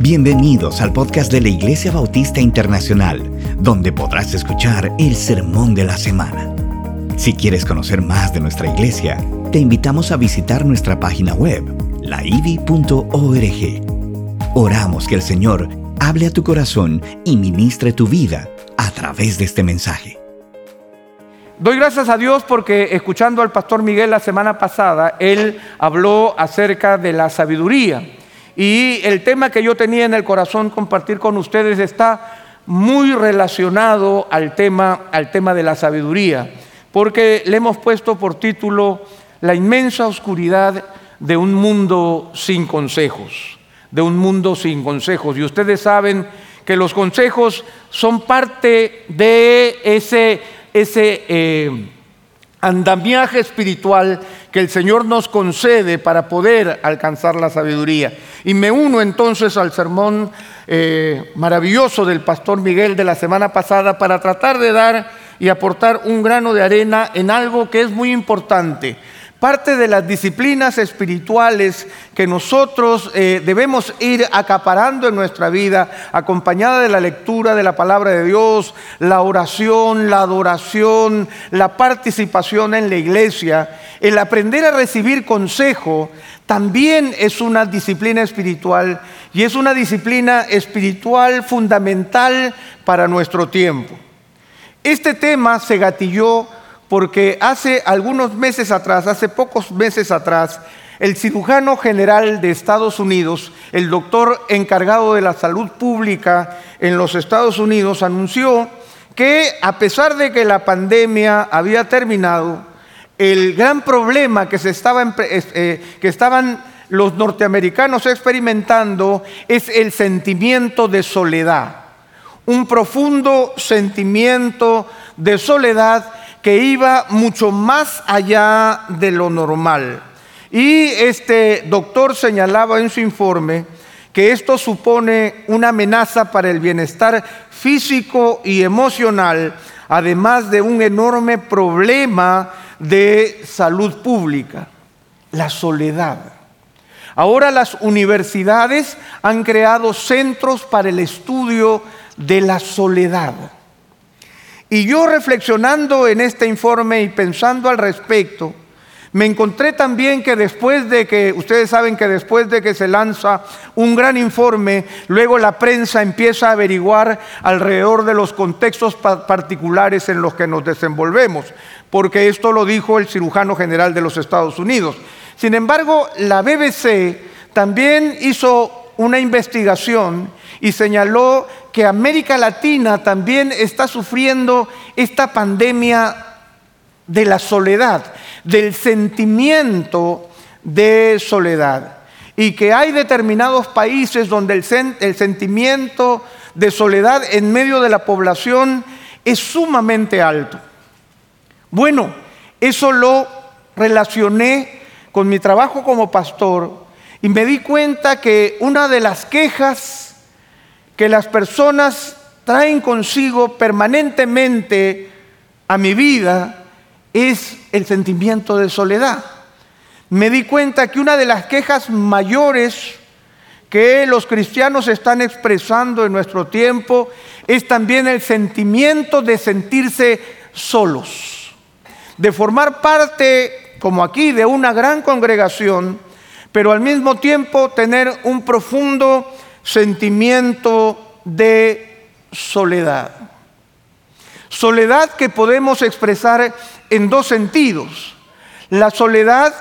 Bienvenidos al podcast de la Iglesia Bautista Internacional, donde podrás escuchar el sermón de la semana. Si quieres conocer más de nuestra iglesia, te invitamos a visitar nuestra página web, laivi.org. Oramos que el Señor hable a tu corazón y ministre tu vida a través de este mensaje. Doy gracias a Dios porque escuchando al pastor Miguel la semana pasada, él habló acerca de la sabiduría. Y el tema que yo tenía en el corazón compartir con ustedes está muy relacionado al tema, al tema de la sabiduría, porque le hemos puesto por título La inmensa oscuridad de un mundo sin consejos, de un mundo sin consejos. Y ustedes saben que los consejos son parte de ese, ese eh, andamiaje espiritual que el Señor nos concede para poder alcanzar la sabiduría. Y me uno entonces al sermón eh, maravilloso del pastor Miguel de la semana pasada para tratar de dar y aportar un grano de arena en algo que es muy importante parte de las disciplinas espirituales que nosotros eh, debemos ir acaparando en nuestra vida, acompañada de la lectura de la palabra de Dios, la oración, la adoración, la participación en la iglesia, el aprender a recibir consejo, también es una disciplina espiritual y es una disciplina espiritual fundamental para nuestro tiempo. Este tema se gatilló porque hace algunos meses atrás, hace pocos meses atrás, el cirujano general de Estados Unidos, el doctor encargado de la salud pública en los Estados Unidos, anunció que a pesar de que la pandemia había terminado, el gran problema que, se eh, que estaban los norteamericanos experimentando es el sentimiento de soledad, un profundo sentimiento de soledad que iba mucho más allá de lo normal. Y este doctor señalaba en su informe que esto supone una amenaza para el bienestar físico y emocional, además de un enorme problema de salud pública, la soledad. Ahora las universidades han creado centros para el estudio de la soledad. Y yo reflexionando en este informe y pensando al respecto, me encontré también que después de que, ustedes saben que después de que se lanza un gran informe, luego la prensa empieza a averiguar alrededor de los contextos particulares en los que nos desenvolvemos, porque esto lo dijo el cirujano general de los Estados Unidos. Sin embargo, la BBC también hizo una investigación y señaló que América Latina también está sufriendo esta pandemia de la soledad, del sentimiento de soledad. Y que hay determinados países donde el, el sentimiento de soledad en medio de la población es sumamente alto. Bueno, eso lo relacioné con mi trabajo como pastor y me di cuenta que una de las quejas que las personas traen consigo permanentemente a mi vida es el sentimiento de soledad. Me di cuenta que una de las quejas mayores que los cristianos están expresando en nuestro tiempo es también el sentimiento de sentirse solos, de formar parte, como aquí, de una gran congregación, pero al mismo tiempo tener un profundo sentimiento de soledad. Soledad que podemos expresar en dos sentidos. La soledad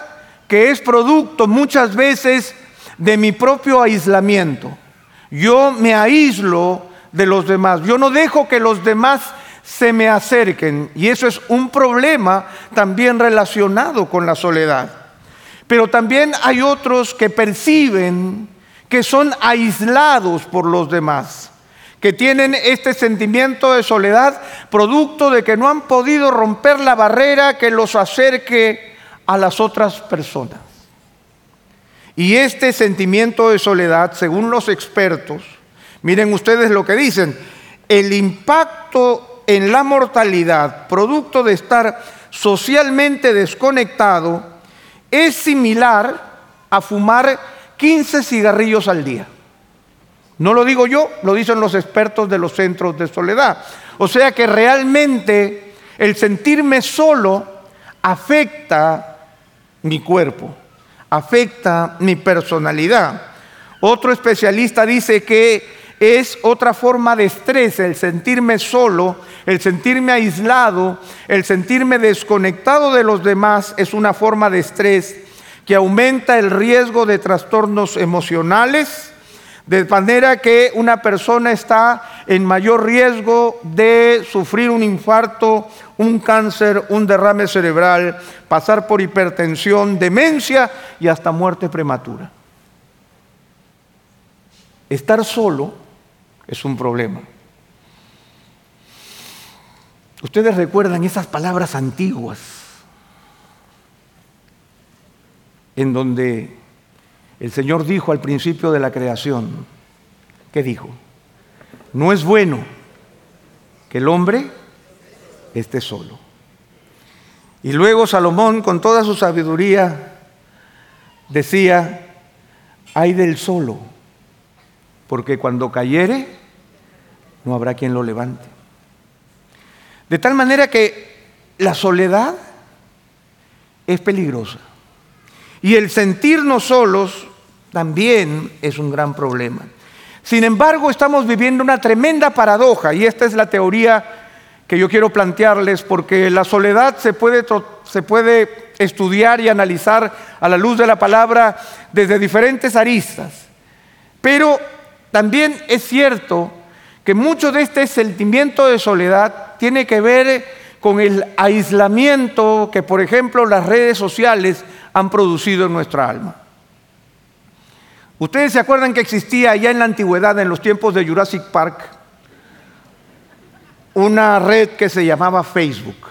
que es producto muchas veces de mi propio aislamiento. Yo me aíslo de los demás. Yo no dejo que los demás se me acerquen. Y eso es un problema también relacionado con la soledad. Pero también hay otros que perciben que son aislados por los demás, que tienen este sentimiento de soledad producto de que no han podido romper la barrera que los acerque a las otras personas. Y este sentimiento de soledad, según los expertos, miren ustedes lo que dicen, el impacto en la mortalidad, producto de estar socialmente desconectado, es similar a fumar 15 cigarrillos al día. No lo digo yo, lo dicen los expertos de los centros de soledad. O sea que realmente el sentirme solo afecta mi cuerpo, afecta mi personalidad. Otro especialista dice que es otra forma de estrés, el sentirme solo, el sentirme aislado, el sentirme desconectado de los demás es una forma de estrés que aumenta el riesgo de trastornos emocionales, de manera que una persona está en mayor riesgo de sufrir un infarto, un cáncer, un derrame cerebral, pasar por hipertensión, demencia y hasta muerte prematura. Estar solo es un problema. Ustedes recuerdan esas palabras antiguas en donde el Señor dijo al principio de la creación, ¿qué dijo? No es bueno que el hombre esté solo. Y luego Salomón, con toda su sabiduría, decía, hay del solo, porque cuando cayere, no habrá quien lo levante. De tal manera que la soledad es peligrosa. Y el sentirnos solos también es un gran problema. Sin embargo, estamos viviendo una tremenda paradoja y esta es la teoría que yo quiero plantearles porque la soledad se puede, se puede estudiar y analizar a la luz de la palabra desde diferentes aristas. Pero también es cierto que mucho de este sentimiento de soledad tiene que ver con el aislamiento que, por ejemplo, las redes sociales han producido en nuestra alma. Ustedes se acuerdan que existía ya en la antigüedad, en los tiempos de Jurassic Park, una red que se llamaba Facebook,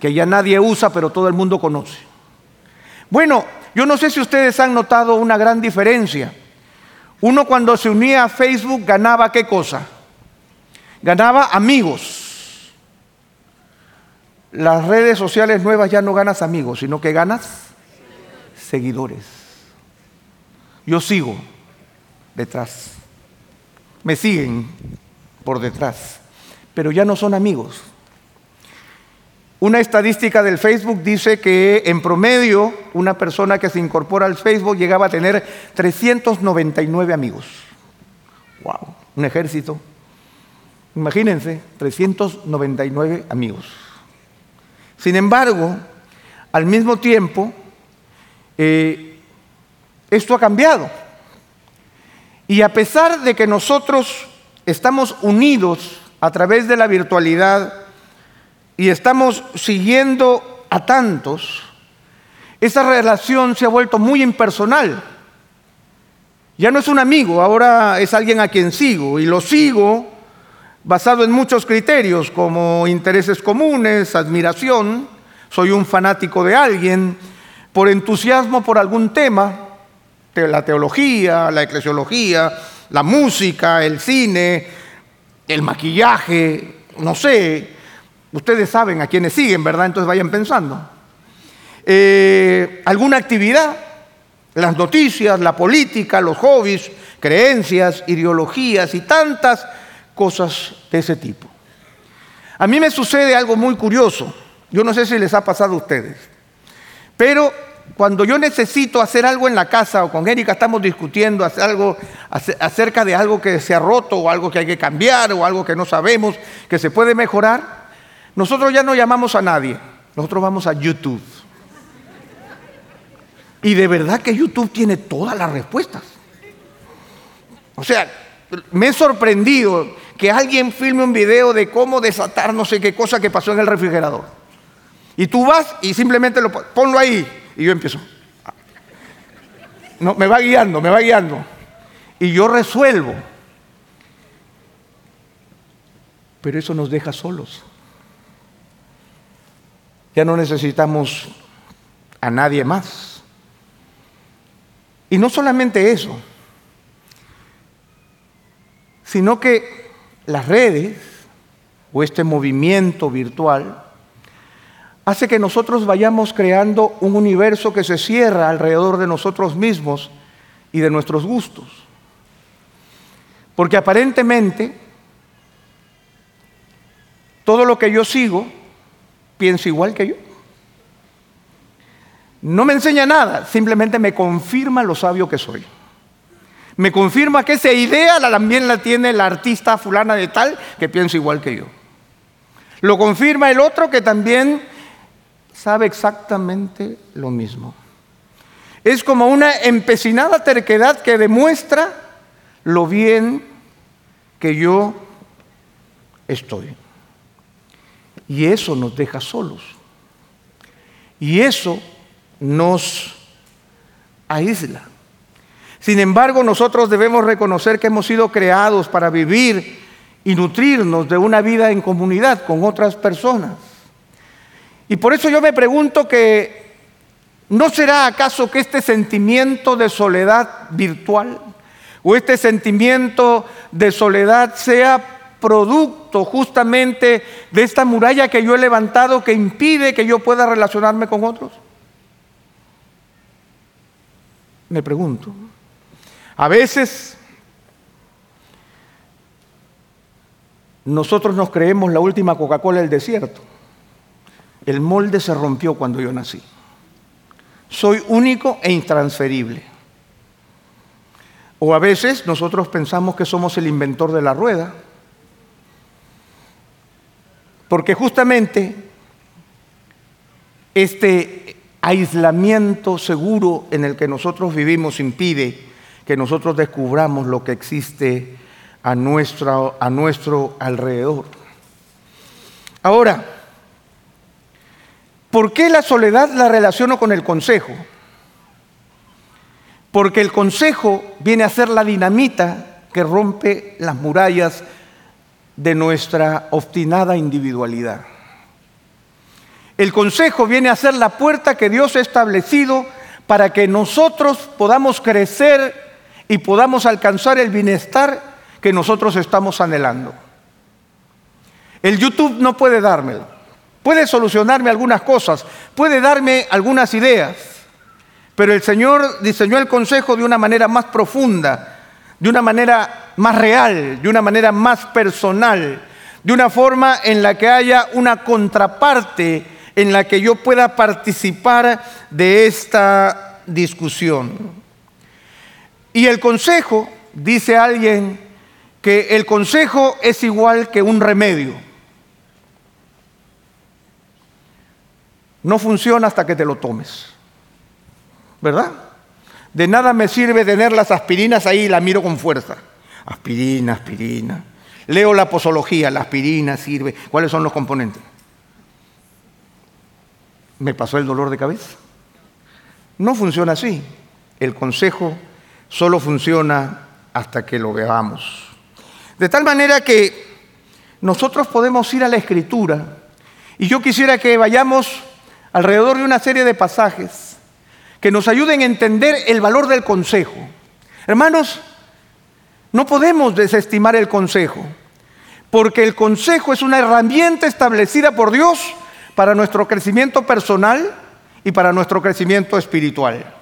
que ya nadie usa, pero todo el mundo conoce. Bueno, yo no sé si ustedes han notado una gran diferencia. Uno cuando se unía a Facebook ganaba qué cosa? Ganaba amigos las redes sociales nuevas ya no ganas amigos, sino que ganas seguidores. Yo sigo detrás. Me siguen por detrás, pero ya no son amigos. Una estadística del Facebook dice que en promedio una persona que se incorpora al Facebook llegaba a tener 399 amigos. Wow, un ejército. Imagínense, 399 amigos. Sin embargo, al mismo tiempo, eh, esto ha cambiado. Y a pesar de que nosotros estamos unidos a través de la virtualidad y estamos siguiendo a tantos, esa relación se ha vuelto muy impersonal. Ya no es un amigo, ahora es alguien a quien sigo y lo sigo basado en muchos criterios como intereses comunes, admiración, soy un fanático de alguien, por entusiasmo por algún tema, la teología, la eclesiología, la música, el cine, el maquillaje, no sé, ustedes saben a quiénes siguen, ¿verdad? Entonces vayan pensando. Eh, alguna actividad, las noticias, la política, los hobbies, creencias, ideologías y tantas cosas de ese tipo. A mí me sucede algo muy curioso. Yo no sé si les ha pasado a ustedes. Pero cuando yo necesito hacer algo en la casa o con Erika estamos discutiendo hacer algo acerca de algo que se ha roto o algo que hay que cambiar o algo que no sabemos que se puede mejorar, nosotros ya no llamamos a nadie. Nosotros vamos a YouTube. Y de verdad que YouTube tiene todas las respuestas. O sea, me he sorprendido que alguien filme un video de cómo desatar no sé qué cosa que pasó en el refrigerador. Y tú vas y simplemente lo ponlo ahí. Y yo empiezo. No, me va guiando, me va guiando. Y yo resuelvo. Pero eso nos deja solos. Ya no necesitamos a nadie más. Y no solamente eso sino que las redes o este movimiento virtual hace que nosotros vayamos creando un universo que se cierra alrededor de nosotros mismos y de nuestros gustos. Porque aparentemente todo lo que yo sigo piensa igual que yo. No me enseña nada, simplemente me confirma lo sabio que soy. Me confirma que esa idea también la tiene la artista fulana de tal que piensa igual que yo. Lo confirma el otro que también sabe exactamente lo mismo. Es como una empecinada terquedad que demuestra lo bien que yo estoy. Y eso nos deja solos. Y eso nos aísla. Sin embargo, nosotros debemos reconocer que hemos sido creados para vivir y nutrirnos de una vida en comunidad con otras personas. Y por eso yo me pregunto que, ¿no será acaso que este sentimiento de soledad virtual o este sentimiento de soledad sea producto justamente de esta muralla que yo he levantado que impide que yo pueda relacionarme con otros? Me pregunto. A veces nosotros nos creemos la última Coca-Cola del desierto. El molde se rompió cuando yo nací. Soy único e intransferible. O a veces nosotros pensamos que somos el inventor de la rueda. Porque justamente este aislamiento seguro en el que nosotros vivimos impide que nosotros descubramos lo que existe a, a nuestro alrededor. Ahora, ¿por qué la soledad la relaciono con el consejo? Porque el consejo viene a ser la dinamita que rompe las murallas de nuestra obstinada individualidad. El consejo viene a ser la puerta que Dios ha establecido para que nosotros podamos crecer y podamos alcanzar el bienestar que nosotros estamos anhelando. El YouTube no puede dármelo. Puede solucionarme algunas cosas, puede darme algunas ideas, pero el Señor diseñó el consejo de una manera más profunda, de una manera más real, de una manera más personal, de una forma en la que haya una contraparte en la que yo pueda participar de esta discusión. Y el consejo, dice alguien, que el consejo es igual que un remedio. No funciona hasta que te lo tomes. ¿Verdad? De nada me sirve tener las aspirinas ahí y la miro con fuerza. Aspirina, aspirina. Leo la posología, la aspirina sirve. ¿Cuáles son los componentes? ¿Me pasó el dolor de cabeza? No funciona así. El consejo solo funciona hasta que lo veamos. De tal manera que nosotros podemos ir a la escritura y yo quisiera que vayamos alrededor de una serie de pasajes que nos ayuden a entender el valor del consejo. Hermanos, no podemos desestimar el consejo, porque el consejo es una herramienta establecida por Dios para nuestro crecimiento personal y para nuestro crecimiento espiritual.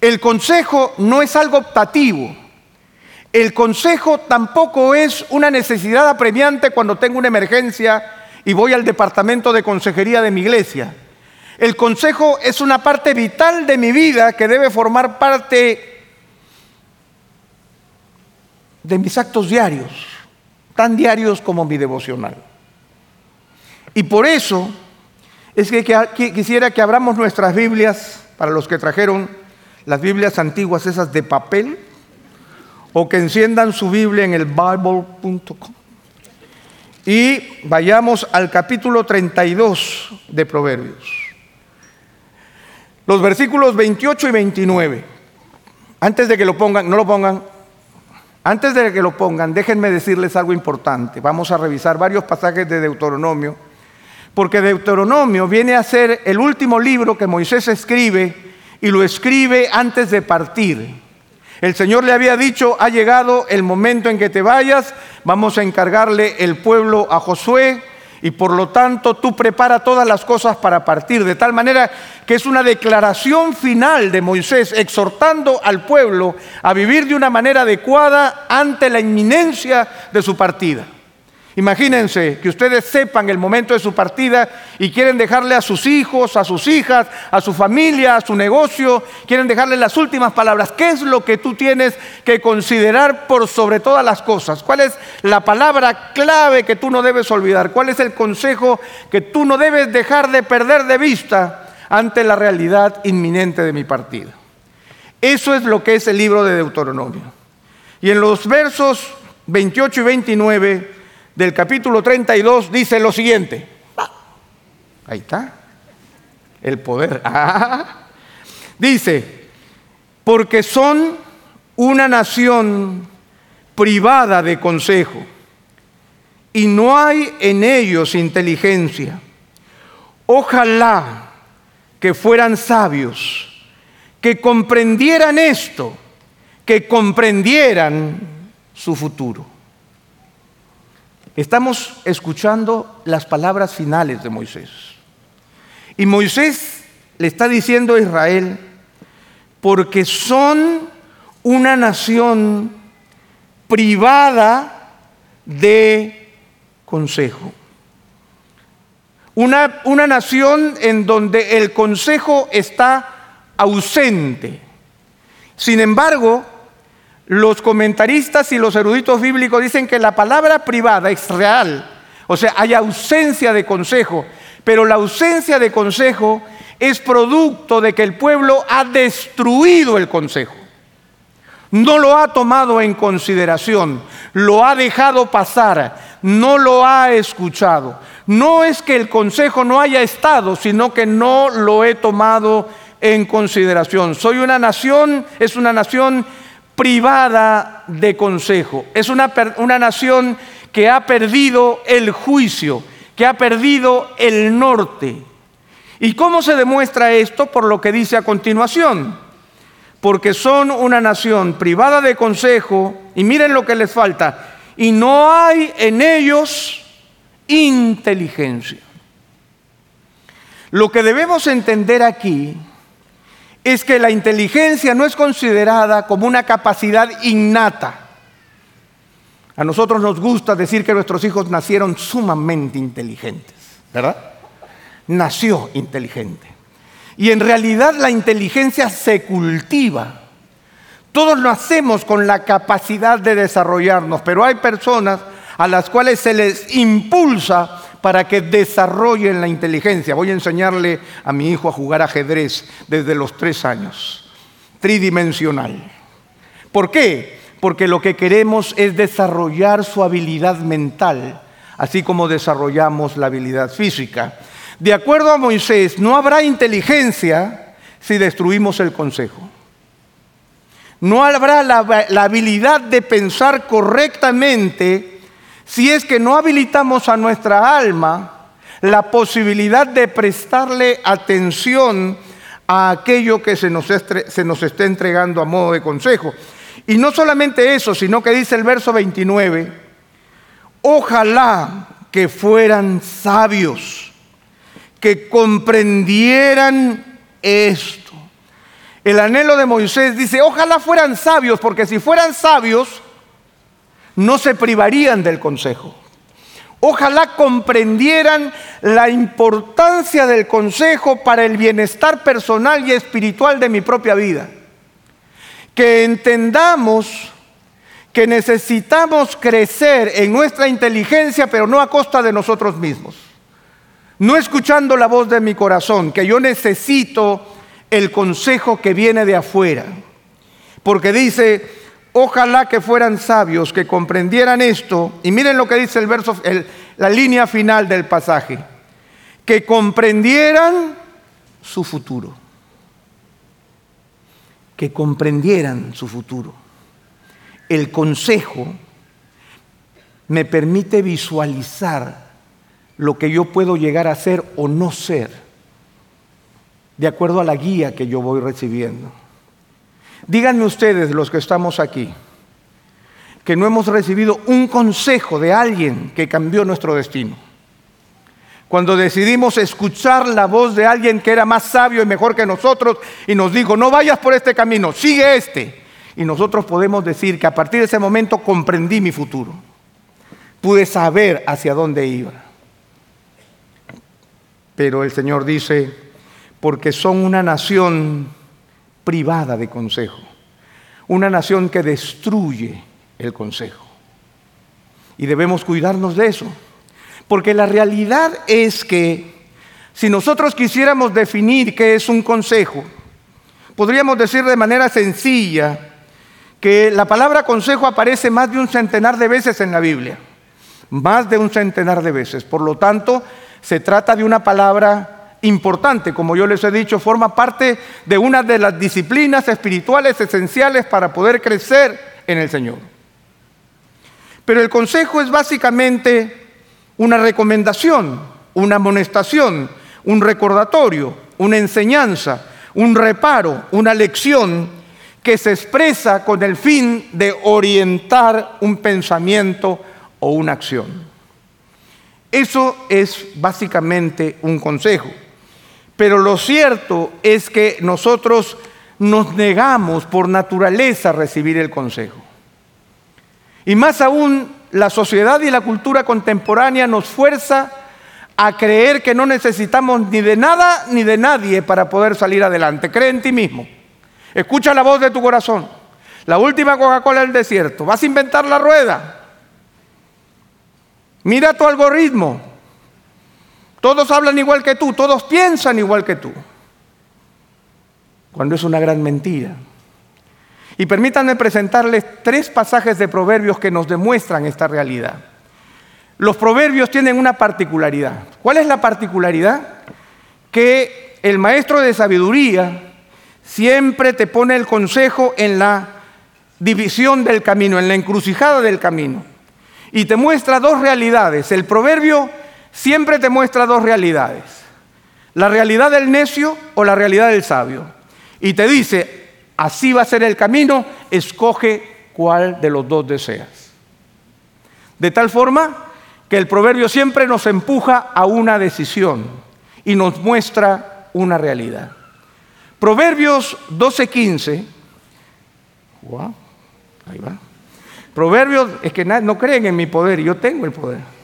El consejo no es algo optativo. El consejo tampoco es una necesidad apremiante cuando tengo una emergencia y voy al departamento de consejería de mi iglesia. El consejo es una parte vital de mi vida que debe formar parte de mis actos diarios, tan diarios como mi devocional. Y por eso es que, quisiera que abramos nuestras Biblias, para los que trajeron las Biblias antiguas, esas de papel, o que enciendan su Biblia en el bible.com. Y vayamos al capítulo 32 de Proverbios. Los versículos 28 y 29. Antes de que lo pongan, no lo pongan, antes de que lo pongan, déjenme decirles algo importante. Vamos a revisar varios pasajes de Deuteronomio, porque Deuteronomio viene a ser el último libro que Moisés escribe y lo escribe antes de partir. El Señor le había dicho, ha llegado el momento en que te vayas, vamos a encargarle el pueblo a Josué y por lo tanto tú prepara todas las cosas para partir, de tal manera que es una declaración final de Moisés exhortando al pueblo a vivir de una manera adecuada ante la inminencia de su partida. Imagínense que ustedes sepan el momento de su partida y quieren dejarle a sus hijos, a sus hijas, a su familia, a su negocio, quieren dejarle las últimas palabras. ¿Qué es lo que tú tienes que considerar por sobre todas las cosas? ¿Cuál es la palabra clave que tú no debes olvidar? ¿Cuál es el consejo que tú no debes dejar de perder de vista ante la realidad inminente de mi partida? Eso es lo que es el libro de Deuteronomio. Y en los versos 28 y 29 del capítulo 32 dice lo siguiente. Ahí está. El poder. Ah. Dice, porque son una nación privada de consejo y no hay en ellos inteligencia. Ojalá que fueran sabios, que comprendieran esto, que comprendieran su futuro. Estamos escuchando las palabras finales de Moisés. Y Moisés le está diciendo a Israel, porque son una nación privada de consejo. Una, una, nación en donde el consejo está ausente. Sin embargo, los comentaristas y los eruditos bíblicos dicen que la palabra privada es real, o sea, hay ausencia de consejo, pero la ausencia de consejo es producto de que el pueblo ha destruido el consejo. No lo ha tomado en consideración, lo ha dejado pasar, no lo ha escuchado. No es que el consejo no haya estado, sino que no lo he tomado en consideración. Soy una nación, es una nación privada de consejo. Es una, una nación que ha perdido el juicio, que ha perdido el norte. ¿Y cómo se demuestra esto? Por lo que dice a continuación. Porque son una nación privada de consejo y miren lo que les falta. Y no hay en ellos inteligencia. Lo que debemos entender aquí es que la inteligencia no es considerada como una capacidad innata. A nosotros nos gusta decir que nuestros hijos nacieron sumamente inteligentes, ¿verdad? Nació inteligente. Y en realidad la inteligencia se cultiva. Todos nacemos con la capacidad de desarrollarnos, pero hay personas a las cuales se les impulsa para que desarrollen la inteligencia. Voy a enseñarle a mi hijo a jugar ajedrez desde los tres años, tridimensional. ¿Por qué? Porque lo que queremos es desarrollar su habilidad mental, así como desarrollamos la habilidad física. De acuerdo a Moisés, no habrá inteligencia si destruimos el consejo. No habrá la, la habilidad de pensar correctamente si es que no habilitamos a nuestra alma la posibilidad de prestarle atención a aquello que se nos, se nos está entregando a modo de consejo. Y no solamente eso, sino que dice el verso 29, ojalá que fueran sabios, que comprendieran esto. El anhelo de Moisés dice, ojalá fueran sabios, porque si fueran sabios, no se privarían del consejo. Ojalá comprendieran la importancia del consejo para el bienestar personal y espiritual de mi propia vida. Que entendamos que necesitamos crecer en nuestra inteligencia, pero no a costa de nosotros mismos. No escuchando la voz de mi corazón, que yo necesito el consejo que viene de afuera. Porque dice, Ojalá que fueran sabios, que comprendieran esto. Y miren lo que dice el verso, la línea final del pasaje. Que comprendieran su futuro. Que comprendieran su futuro. El consejo me permite visualizar lo que yo puedo llegar a ser o no ser, de acuerdo a la guía que yo voy recibiendo. Díganme ustedes, los que estamos aquí, que no hemos recibido un consejo de alguien que cambió nuestro destino. Cuando decidimos escuchar la voz de alguien que era más sabio y mejor que nosotros y nos dijo, no vayas por este camino, sigue este. Y nosotros podemos decir que a partir de ese momento comprendí mi futuro. Pude saber hacia dónde iba. Pero el Señor dice, porque son una nación privada de consejo, una nación que destruye el consejo. Y debemos cuidarnos de eso. Porque la realidad es que si nosotros quisiéramos definir qué es un consejo, podríamos decir de manera sencilla que la palabra consejo aparece más de un centenar de veces en la Biblia. Más de un centenar de veces. Por lo tanto, se trata de una palabra importante, como yo les he dicho, forma parte de una de las disciplinas espirituales esenciales para poder crecer en el Señor. Pero el consejo es básicamente una recomendación, una amonestación, un recordatorio, una enseñanza, un reparo, una lección que se expresa con el fin de orientar un pensamiento o una acción. Eso es básicamente un consejo. Pero lo cierto es que nosotros nos negamos por naturaleza a recibir el consejo. Y más aún, la sociedad y la cultura contemporánea nos fuerza a creer que no necesitamos ni de nada ni de nadie para poder salir adelante. Cree en ti mismo. Escucha la voz de tu corazón. La última Coca-Cola del desierto. Vas a inventar la rueda. Mira tu algoritmo. Todos hablan igual que tú, todos piensan igual que tú. Cuando es una gran mentira. Y permítanme presentarles tres pasajes de proverbios que nos demuestran esta realidad. Los proverbios tienen una particularidad. ¿Cuál es la particularidad? Que el maestro de sabiduría siempre te pone el consejo en la división del camino, en la encrucijada del camino. Y te muestra dos realidades. El proverbio siempre te muestra dos realidades. La realidad del necio o la realidad del sabio. Y te dice, así va a ser el camino, escoge cuál de los dos deseas. De tal forma que el proverbio siempre nos empuja a una decisión y nos muestra una realidad. Proverbios 12:15, wow, ahí va. Proverbios, es que no creen en mi poder, yo tengo el poder.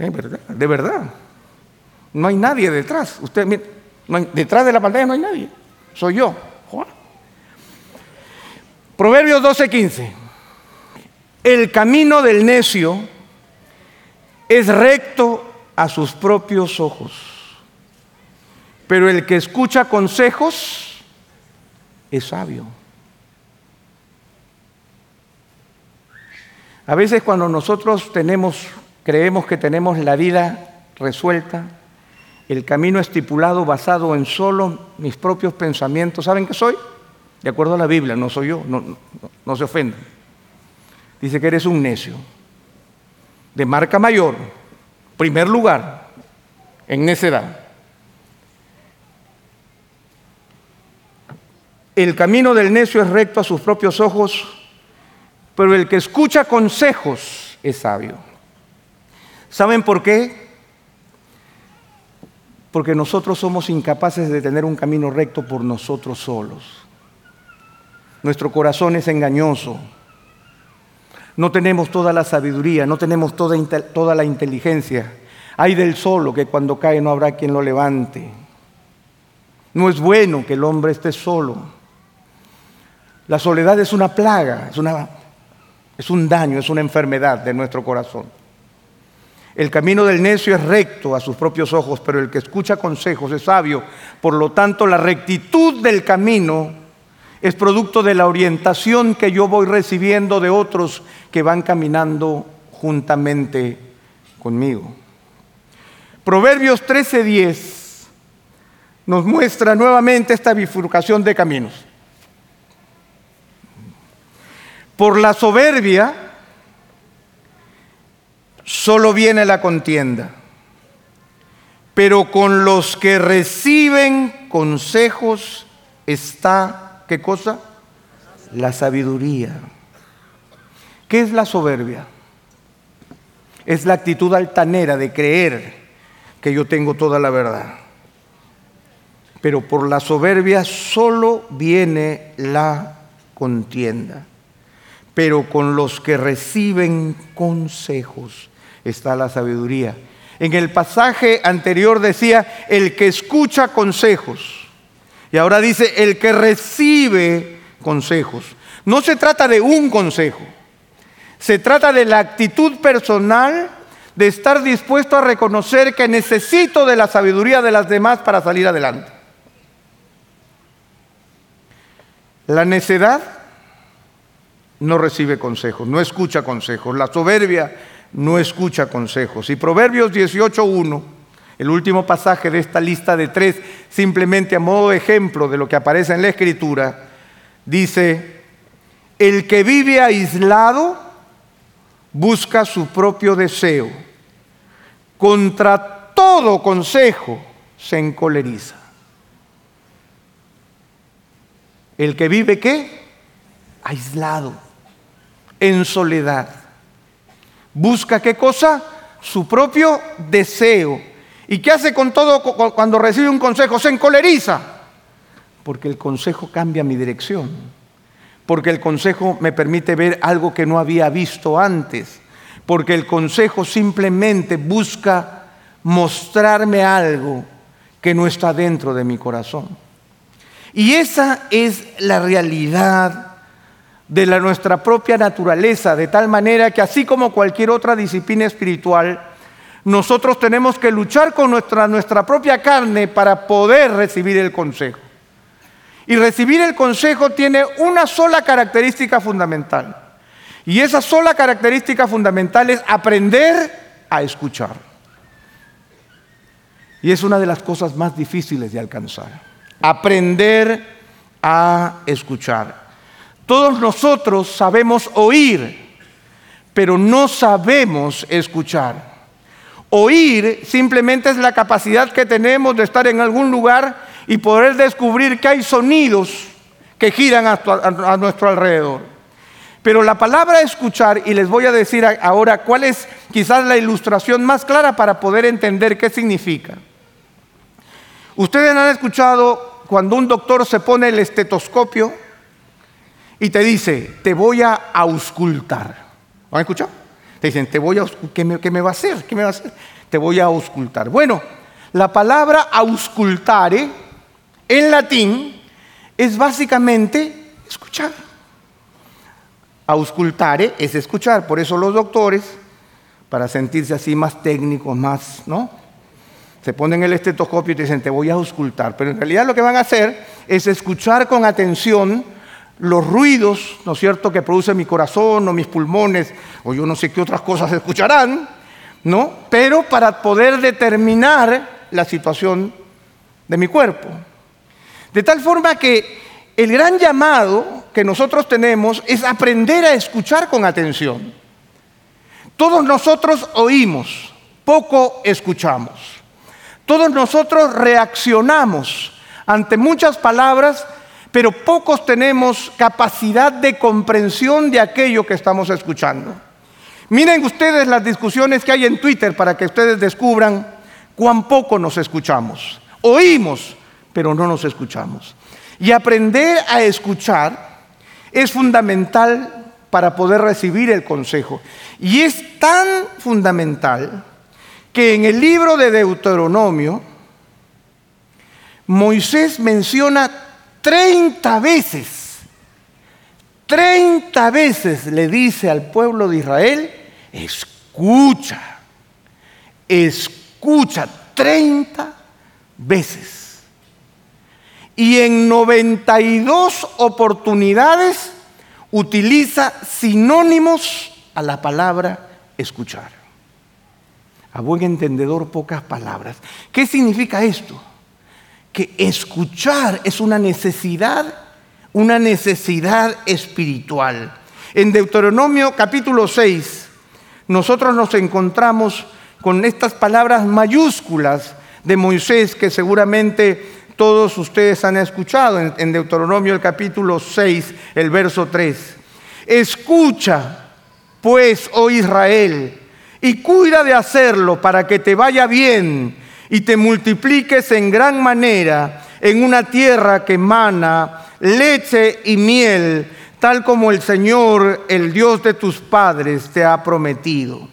De verdad. No hay nadie detrás. Usted, detrás de la pantalla no hay nadie. Soy yo, Juan. Proverbios 12:15. El camino del necio es recto a sus propios ojos, pero el que escucha consejos es sabio. A veces cuando nosotros tenemos, creemos que tenemos la vida resuelta, el camino estipulado basado en solo mis propios pensamientos. ¿Saben qué soy? De acuerdo a la Biblia, no soy yo, no, se ofenden. Dice que eres un necio. De marca mayor, primer lugar, en necedad. El camino del necio es recto a sus propios ojos, pero el que escucha consejos es sabio. ¿Saben por qué? porque nosotros somos incapaces de tener un camino recto por nosotros solos. Nuestro corazón es engañoso. No tenemos toda la sabiduría, no tenemos toda, la inteligencia. Hay del solo que cuando cae no habrá quien lo levante. No es bueno que el hombre esté solo. La soledad es una plaga, es un daño, es una enfermedad de nuestro corazón. El camino del necio es recto a sus propios ojos, pero el que escucha consejos es sabio. Por lo tanto, la rectitud del camino es producto de la orientación que yo voy recibiendo de otros que van caminando juntamente conmigo. Proverbios 13:10 nos muestra nuevamente esta bifurcación de caminos. Por la soberbia solo viene la contienda. Pero con los que reciben consejos está, ¿qué cosa? La sabiduría. ¿Qué es la soberbia? es la actitud altanera de creer que yo tengo toda la verdad. Pero por la soberbia solo viene la contienda. Pero con los que reciben consejos está la sabiduría. En el pasaje anterior decía, el que escucha consejos. Y ahora dice, el que recibe consejos. No se trata de un consejo. Se trata de la actitud personal de estar dispuesto a reconocer que necesito de la sabiduría de las demás para salir adelante. La necedad no recibe consejos, no escucha consejos. La soberbia no escucha consejos. Y Proverbios 18.1, el último pasaje de esta lista de tres, simplemente a modo de ejemplo de lo que aparece en la Escritura, dice, el que vive aislado busca su propio deseo. Contra todo consejo se encoleriza. El que vive qué? Aislado, en soledad. Busca qué cosa? Su propio deseo. ¿Y qué hace con todo cuando recibe un consejo? Se encoleriza. Porque el consejo cambia mi dirección porque el consejo me permite ver algo que no había visto antes, porque el consejo simplemente busca mostrarme algo que no está dentro de mi corazón. Y esa es la realidad de la, nuestra propia naturaleza, de tal manera que así como cualquier otra disciplina espiritual, nosotros tenemos que luchar con nuestra, nuestra propia carne para poder recibir el consejo. Y recibir el consejo tiene una sola característica fundamental. Y esa sola característica fundamental es aprender a escuchar. Y es una de las cosas más difíciles de alcanzar. Aprender a escuchar. Todos nosotros sabemos oír, pero no sabemos escuchar. Oír simplemente es la capacidad que tenemos de estar en algún lugar y poder descubrir que hay sonidos que giran a, nuestro alrededor. Pero la palabra escuchar, y les voy a decir ahora cuál es quizás la ilustración más clara para poder entender qué significa. Ustedes han escuchado cuando un doctor se pone el estetoscopio y te dice, te voy a auscultar. ¿Han escuchado? Te dicen, te voy a ¿qué me, ¿qué me va a hacer? ¿Qué me va a hacer? Te voy a auscultar. Bueno, la palabra auscultare en latín es básicamente escuchar. Auscultare es escuchar, por eso los doctores, para sentirse así más técnicos, más, ¿no? Se ponen el estetoscopio y te dicen, te voy a auscultar. Pero en realidad lo que van a hacer es escuchar con atención los ruidos, ¿no es cierto?, que produce mi corazón o mis pulmones, o yo no sé qué otras cosas escucharán, ¿no? Pero para poder determinar la situación de mi cuerpo. De tal forma que el gran llamado que nosotros tenemos es aprender a escuchar con atención. Todos nosotros oímos, poco escuchamos. Todos nosotros reaccionamos ante muchas palabras, pero pocos tenemos capacidad de comprensión de aquello que estamos escuchando. Miren ustedes las discusiones que hay en Twitter para que ustedes descubran cuán poco nos escuchamos. Oímos, pero no nos escuchamos. Y aprender a escuchar es fundamental para poder recibir el consejo. Y es tan fundamental que en el libro de Deuteronomio, Moisés menciona 30 veces, 30 veces le dice al pueblo de Israel, escucha, escucha, 30 veces y en 92 oportunidades utiliza sinónimos a la palabra escuchar. A buen entendedor, pocas palabras. ¿Qué significa esto? Que escuchar es una necesidad, una necesidad espiritual. En Deuteronomio capítulo 6, nosotros nos encontramos con estas palabras mayúsculas de Moisés que seguramente todos ustedes han escuchado en, Deuteronomio el capítulo 6, el verso 3. Escucha, pues, oh Israel, y cuida de hacerlo para que te vaya bien y te multipliques en gran manera en una tierra que emana leche y miel, tal como el Señor, el Dios de tus padres, te ha prometido.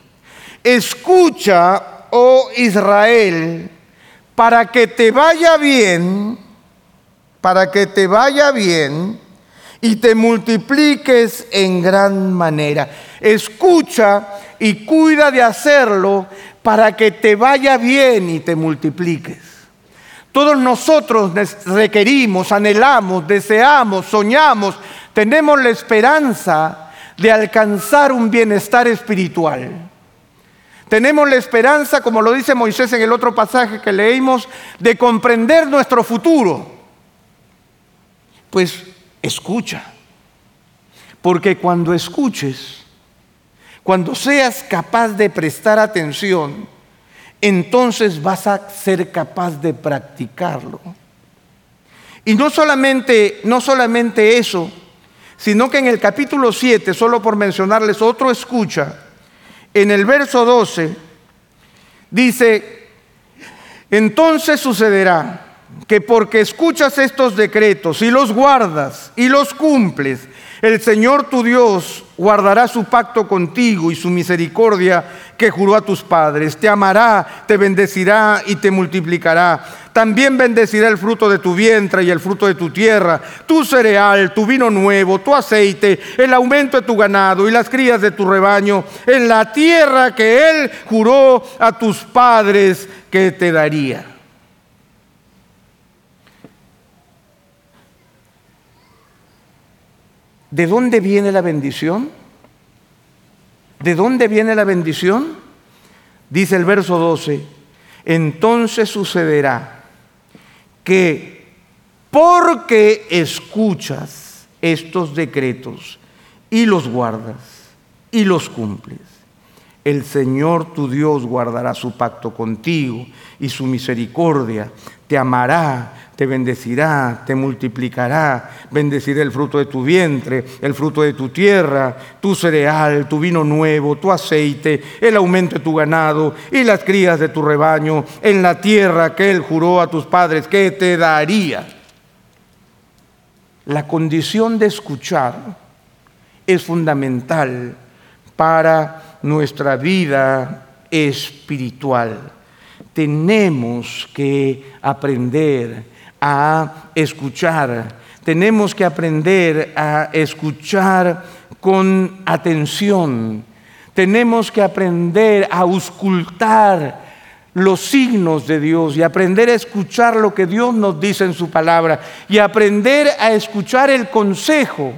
Escucha, oh Israel, para que te vaya bien, para que te vaya bien y te multipliques en gran manera. Escucha y cuida de hacerlo para que te vaya bien y te multipliques. Todos nosotros requerimos, anhelamos, deseamos, soñamos, tenemos la esperanza de alcanzar un bienestar espiritual. Tenemos la esperanza, como lo dice Moisés en el otro pasaje que leímos, de comprender nuestro futuro. Pues escucha. Porque cuando escuches, cuando seas capaz de prestar atención, entonces vas a ser capaz de practicarlo. Y no solamente, no solamente eso, sino que en el capítulo 7, solo por mencionarles otro escucha, en el verso 12, dice, entonces sucederá que porque escuchas estos decretos y los guardas y los cumples, el Señor tu Dios guardará su pacto contigo y su misericordia que juró a tus padres. Te amará, te bendecirá y te multiplicará. También bendecirá el fruto de tu vientre y el fruto de tu tierra, tu cereal, tu vino nuevo, tu aceite, el aumento de tu ganado y las crías de tu rebaño, en la tierra que Él juró a tus padres que te daría. ¿De dónde viene la bendición? ¿De dónde viene la bendición? Dice el verso 12, entonces sucederá que porque escuchas estos decretos y los guardas y los cumples, el Señor tu Dios guardará su pacto contigo y su misericordia, te amará te bendecirá, te multiplicará, bendecirá el fruto de tu vientre, el fruto de tu tierra, tu cereal, tu vino nuevo, tu aceite, el aumento de tu ganado y las crías de tu rebaño en la tierra que Él juró a tus padres que te daría. La condición de escuchar es fundamental para nuestra vida espiritual. Tenemos que aprender a escuchar. Tenemos que aprender a escuchar con atención. Tenemos que aprender a auscultar los signos de Dios y aprender a escuchar lo que Dios nos dice en su palabra y aprender a escuchar el consejo,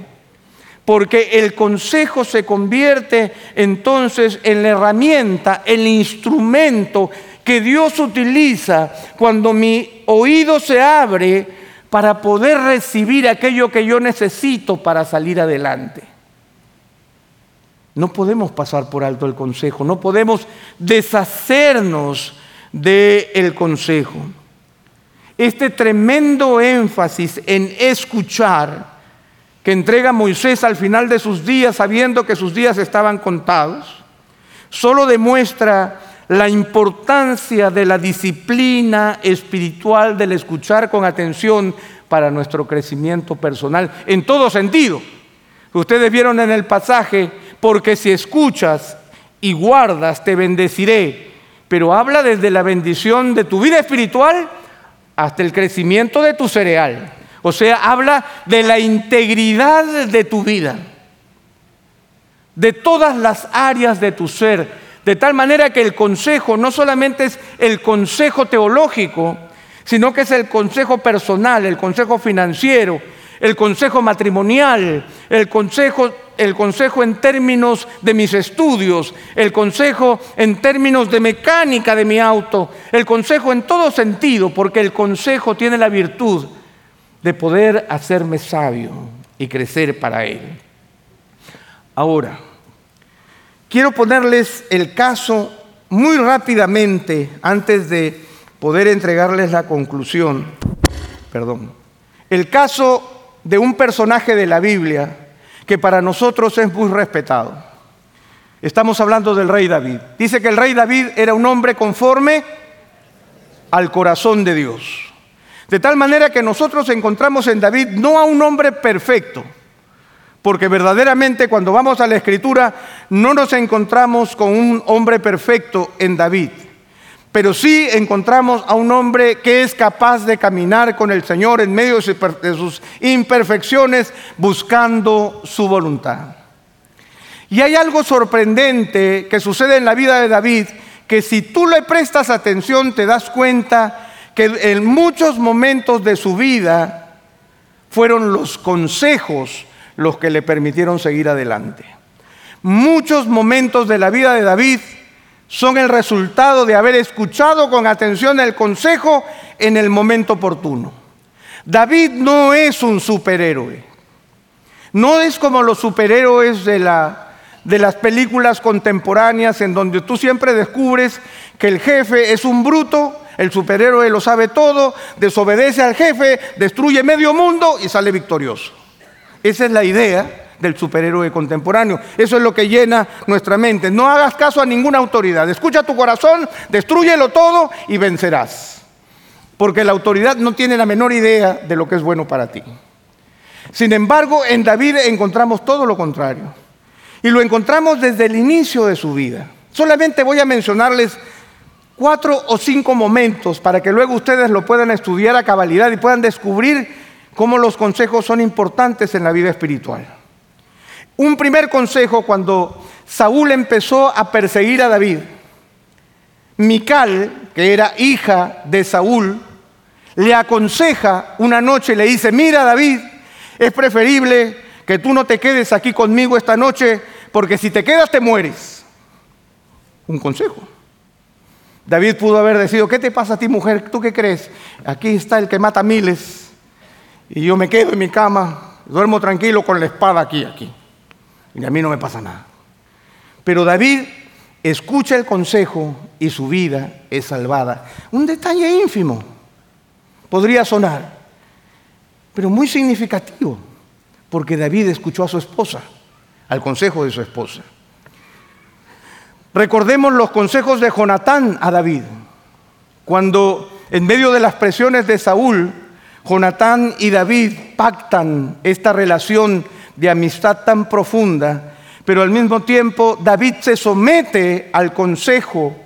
porque el consejo se convierte entonces en la herramienta, el instrumento que Dios utiliza cuando mi oído se abre para poder recibir aquello que yo necesito para salir adelante. No podemos pasar por alto el consejo, no podemos deshacernos del consejo. Este tremendo énfasis en escuchar que entrega Moisés al final de sus días, sabiendo que sus días estaban contados, solo demuestra la importancia de la disciplina espiritual del escuchar con atención para nuestro crecimiento personal en todo sentido. Ustedes vieron en el pasaje, porque si escuchas y guardas, te bendeciré. Pero habla desde la bendición de tu vida espiritual hasta el crecimiento de tu cereal. O sea, habla de la integridad de tu vida, de todas las áreas de tu ser de tal manera que el consejo no solamente es el consejo teológico, sino que es el consejo personal, el consejo financiero, el consejo matrimonial, el consejo, el consejo en términos de mis estudios, el consejo en términos de mecánica de mi auto, el consejo en todo sentido, porque el consejo tiene la virtud de poder hacerme sabio y crecer para él. Ahora, Quiero ponerles el caso muy rápidamente antes de poder entregarles la conclusión. Perdón. El caso de un personaje de la Biblia que para nosotros es muy respetado. Estamos hablando del rey David. Dice que el rey David era un hombre conforme al corazón de Dios. De tal manera que nosotros encontramos en David no a un hombre perfecto, porque verdaderamente cuando vamos a la escritura no nos encontramos con un hombre perfecto en David, pero sí encontramos a un hombre que es capaz de caminar con el Señor en medio de sus imperfecciones buscando su voluntad. Y hay algo sorprendente que sucede en la vida de David, que si tú le prestas atención te das cuenta que en muchos momentos de su vida fueron los consejos los que le permitieron seguir adelante. Muchos momentos de la vida de David son el resultado de haber escuchado con atención el consejo en el momento oportuno. David no es un superhéroe. No es como los superhéroes de la de las películas contemporáneas en donde tú siempre descubres que el jefe es un bruto, el superhéroe lo sabe todo, desobedece al jefe, destruye medio mundo y sale victorioso. Esa es la idea del superhéroe contemporáneo. Eso es lo que llena nuestra mente. No hagas caso a ninguna autoridad. Escucha tu corazón, destruyelo todo y vencerás. Porque la autoridad no tiene la menor idea de lo que es bueno para ti. Sin embargo, en David encontramos todo lo contrario. Y lo encontramos desde el inicio de su vida. Solamente voy a mencionarles cuatro o cinco momentos para que luego ustedes lo puedan estudiar a cabalidad y puedan descubrir cómo los consejos son importantes en la vida espiritual. Un primer consejo cuando Saúl empezó a perseguir a David. Mical, que era hija de Saúl, le aconseja una noche, le dice, mira David, es preferible que tú no te quedes aquí conmigo esta noche, porque si te quedas te mueres. Un consejo. David pudo haber decidido, ¿qué te pasa a ti mujer? ¿Tú qué crees? Aquí está el que mata miles y yo me quedo en mi cama, duermo tranquilo con la espada aquí, aquí. Y a mí no me pasa nada. Pero David escucha el consejo y su vida es salvada. Un detalle ínfimo podría sonar, pero muy significativo porque David escuchó a su esposa, al consejo de su esposa. Recordemos los consejos de Jonatán a David. Cuando en medio de las presiones de Saúl, Jonatán y David pactan esta relación de amistad tan profunda, pero al mismo tiempo David se somete al consejo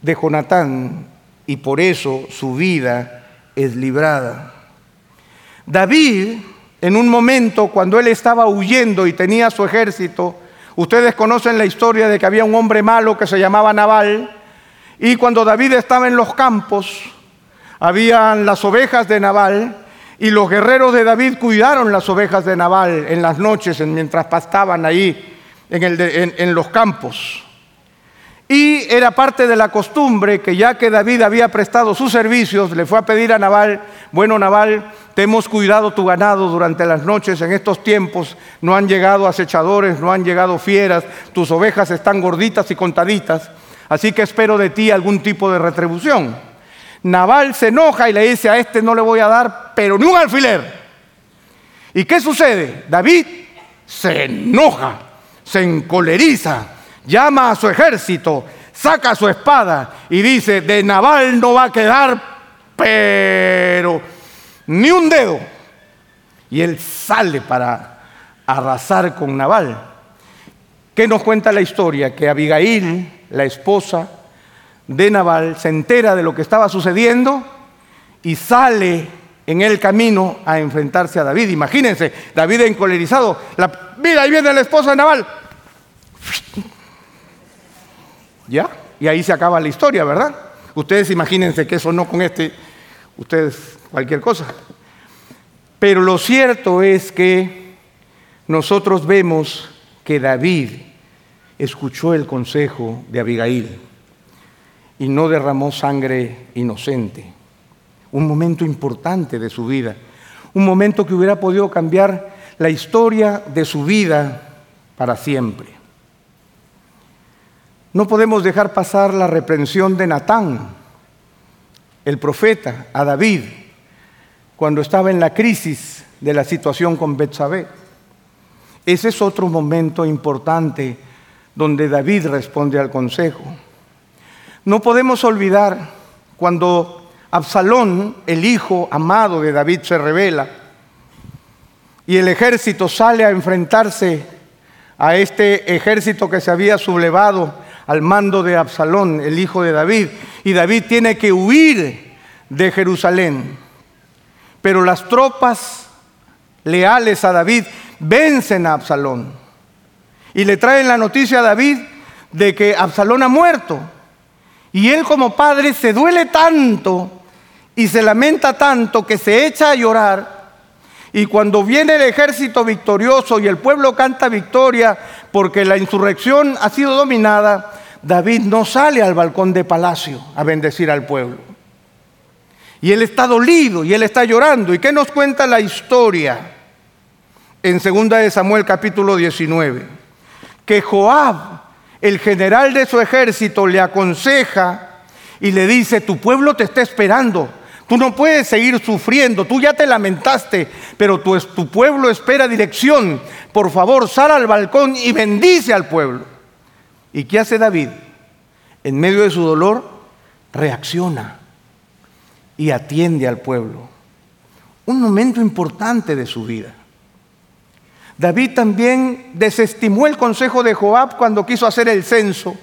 de Jonatán y por eso su vida es librada. David en un momento cuando él estaba huyendo y tenía su ejército, ustedes conocen la historia de que había un hombre malo que se llamaba Nabal, y cuando David estaba en los campos, habían las ovejas de Nabal, y los guerreros de David cuidaron las ovejas de Nabal en las noches mientras pastaban ahí en, en los campos. Y era parte de la costumbre que ya que David había prestado sus servicios, le fue a pedir a Nabal, bueno Nabal, te hemos cuidado tu ganado durante las noches, en estos tiempos no han llegado acechadores, no han llegado fieras, tus ovejas están gorditas y contaditas, así que espero de ti algún tipo de retribución. Nabal se enoja y le dice, a este no le voy a dar, pero ni un alfiler. ¿Y qué sucede? David se enoja, se encoleriza llama a su ejército, saca su espada y dice, de Naval no va a quedar, pero ni un dedo. Y él sale para arrasar con Naval. ¿Qué nos cuenta la historia? Que Abigail, la esposa de Naval, se entera de lo que estaba sucediendo y sale en el camino a enfrentarse a David. Imagínense, David encolerizado. La, mira, ahí viene la esposa de Naval. ¿Ya? Y ahí se acaba la historia, ¿verdad? Ustedes imagínense que eso no con este, ustedes cualquier cosa. Pero lo cierto es que nosotros vemos que David escuchó el consejo de Abigail y no derramó sangre inocente. Un momento importante de su vida, un momento que hubiera podido cambiar la historia de su vida para siempre. No podemos dejar pasar la reprensión de Natán, el profeta, a David, cuando estaba en la crisis de la situación con Betsabé. Ese es otro momento importante donde David responde al consejo. No podemos olvidar cuando Absalón, el hijo amado de David, se revela y el ejército sale a enfrentarse a este ejército que se había sublevado al mando de Absalón, el hijo de David, y David tiene que huir de Jerusalén. Pero las tropas leales a David vencen a Absalón y le traen la noticia a David de que Absalón ha muerto. Y él como padre se duele tanto y se lamenta tanto que se echa a llorar. Y cuando viene el ejército victorioso y el pueblo canta victoria porque la insurrección ha sido dominada, David no sale al balcón de palacio a bendecir al pueblo. Y él está dolido y él está llorando. ¿Y qué nos cuenta la historia en 2 de Samuel capítulo 19? Que Joab, el general de su ejército, le aconseja y le dice, tu pueblo te está esperando. Tú no puedes seguir sufriendo, tú ya te lamentaste, pero tu, pueblo espera dirección. Por favor, sal al balcón y bendice al pueblo. ¿Y qué hace David? En medio de su dolor, reacciona y atiende al pueblo. Un momento importante de su vida. David también desestimó el consejo de Joab cuando quiso hacer el censo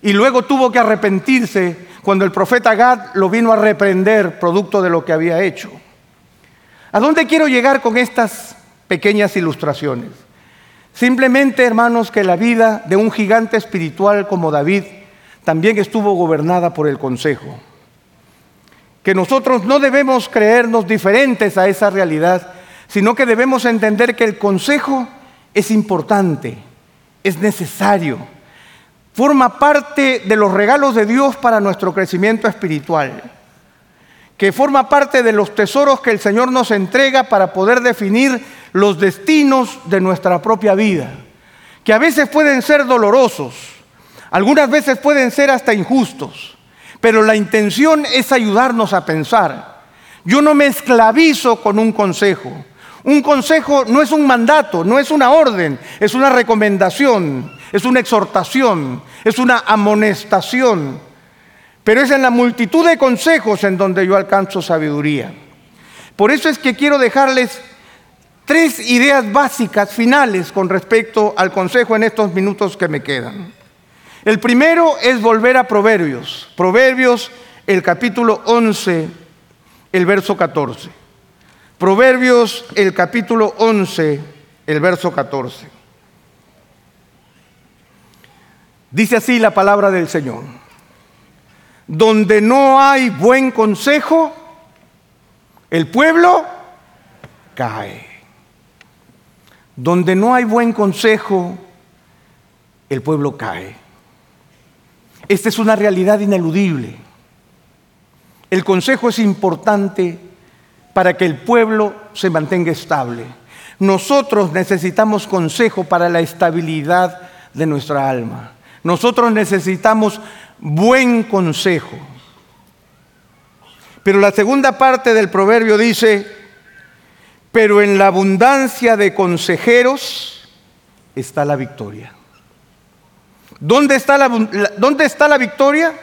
y luego tuvo que arrepentirse cuando el profeta Gad lo vino a reprender producto de lo que había hecho. ¿A dónde quiero llegar con estas pequeñas ilustraciones? Simplemente, hermanos, que la vida de un gigante espiritual como David también estuvo gobernada por el consejo. Que nosotros no debemos creernos diferentes a esa realidad, sino que debemos entender que el consejo es importante, es necesario, forma parte de los regalos de Dios para nuestro crecimiento espiritual, que forma parte de los tesoros que el Señor nos entrega para poder definir los destinos de nuestra propia vida, que a veces pueden ser dolorosos, algunas veces pueden ser hasta injustos, pero la intención es ayudarnos a pensar. Yo no me esclavizo con un consejo. Un consejo no es un mandato, no es una orden, es una recomendación, es una exhortación, es una amonestación. Pero es en la multitud de consejos en donde yo alcanzo sabiduría. Por eso es que quiero dejarles tres ideas básicas, finales, con respecto al consejo en estos minutos que me quedan. El primero es volver a Proverbios. Proverbios, el capítulo 11, el verso 14. Proverbios, el capítulo 11, el verso 14. Dice así la palabra del Señor. Donde no hay buen consejo, el pueblo cae. Donde no hay buen consejo, el pueblo cae. Esta es una realidad ineludible. El consejo es importante para que el pueblo se mantenga estable. Nosotros necesitamos consejo para la estabilidad de nuestra alma. Nosotros necesitamos buen consejo. Pero la segunda parte del proverbio dice, pero en la abundancia de consejeros está la victoria. ¿Dónde está la, ¿Dónde está la victoria?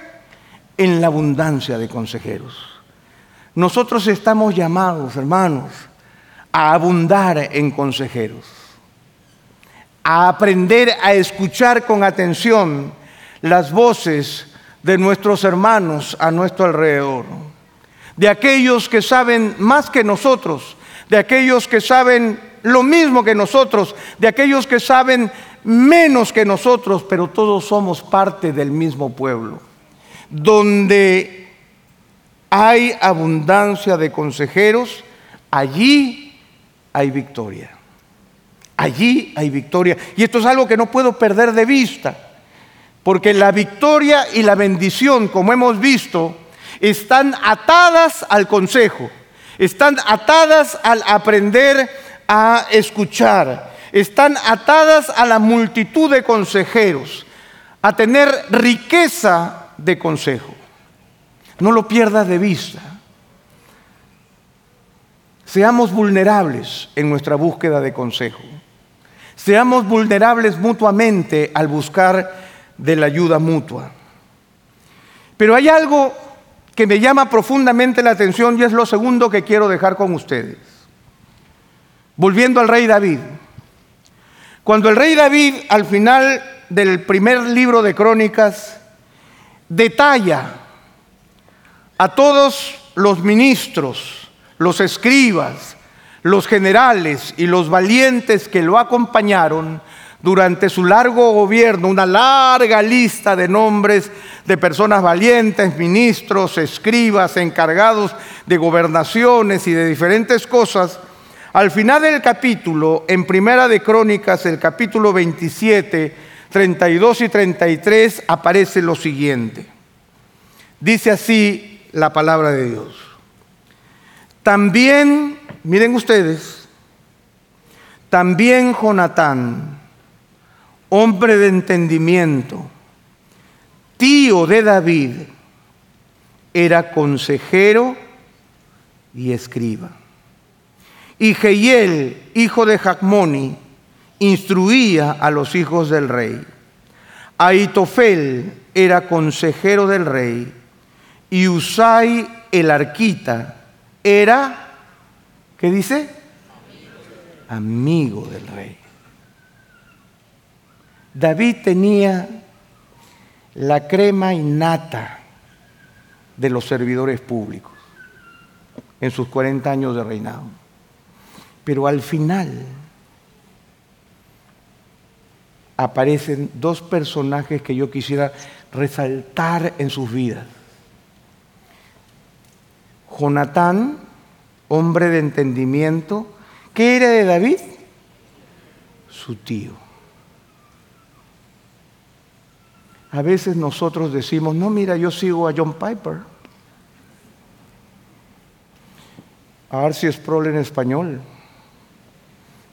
En la abundancia de consejeros. Nosotros estamos llamados, hermanos, a abundar en consejeros, a aprender a escuchar con atención las voces de nuestros hermanos a nuestro alrededor, de aquellos que saben más que nosotros de aquellos que saben lo mismo que nosotros, de aquellos que saben menos que nosotros, pero todos somos parte del mismo pueblo, donde hay abundancia de consejeros, allí hay victoria. Allí hay victoria. Y esto es algo que no puedo perder de vista, porque la victoria y la bendición, como hemos visto, están atadas al consejo. Están atadas al aprender a escuchar. Están atadas a la multitud de consejeros, a tener riqueza de consejo. No lo pierdas de vista. Seamos vulnerables en nuestra búsqueda de consejo. Seamos vulnerables mutuamente al buscar de la ayuda mutua. Pero hay algo que me llama profundamente la atención y es lo segundo que quiero dejar con ustedes. Volviendo al rey David. Cuando el rey David al final del primer libro de crónicas detalla a todos los ministros, los escribas, los generales y los valientes que lo acompañaron durante su largo gobierno, una larga lista de nombres de personas valientes, ministros, escribas, encargados de gobernaciones y de diferentes cosas, al final del capítulo, en Primera de Crónicas, el capítulo 27, 32 y 33, aparece lo siguiente. Dice así la palabra de Dios. También, miren ustedes, también Jonatán, hombre de entendimiento, tío de David, era consejero y escriba. Y Jehiel, hijo de Jacmoni, instruía a los hijos del rey. Aitofel era consejero del rey y Usai el arquita era, ¿qué dice? Amigo del rey. David tenía la crema innata de los servidores públicos en sus 40 años de reinado. Pero al final aparecen dos personajes que yo quisiera resaltar en sus vidas. Jonatán, hombre de entendimiento, ¿qué era de David? Su tío. A veces nosotros decimos, no, mira, yo sigo a John Piper. A Arceus Sproul en español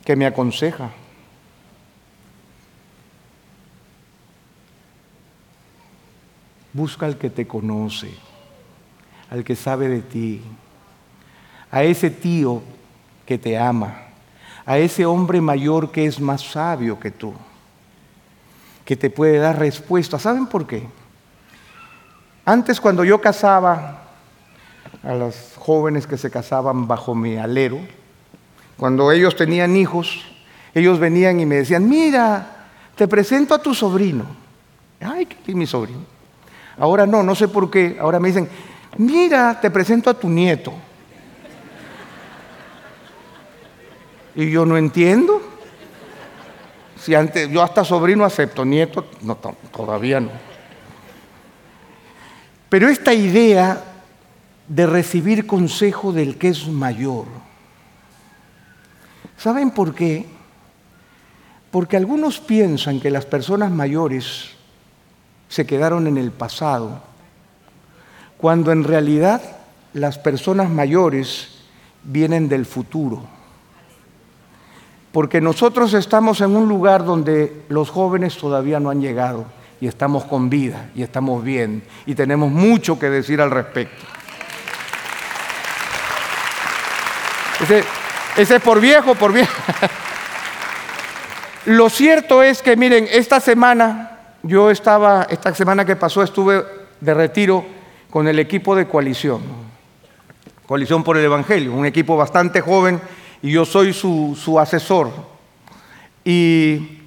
que me aconseja. Busca al que te conoce, al que sabe de ti, a ese tío que te ama, a ese hombre mayor que es más sabio que tú, que te puede dar respuesta. ¿Saben por qué? Antes cuando yo casaba a las jóvenes que se casaban bajo mi alero, cuando ellos tenían hijos, ellos venían y me decían, mira, te presento a tu sobrino. Ay, ¿qué es mi sobrino? Ahora no, no sé por qué. Ahora me dicen, mira, te presento a tu nieto. Y yo no entiendo. Si antes, yo hasta sobrino acepto, nieto, no, todavía no. Pero esta idea de recibir consejo del que es mayor, ¿Saben por qué? Porque algunos piensan que las personas mayores se quedaron en el pasado, cuando en realidad las personas mayores vienen del futuro. Porque nosotros estamos en un lugar donde los jóvenes todavía no han llegado y estamos con vida y estamos bien y tenemos mucho que decir al respecto. Ese es por viejo, por viejo. Lo cierto es que, miren, esta semana, yo estaba, esta semana que pasó, estuve de retiro con el equipo de coalición, Coalición por el Evangelio, un equipo bastante joven y yo soy su, asesor. Y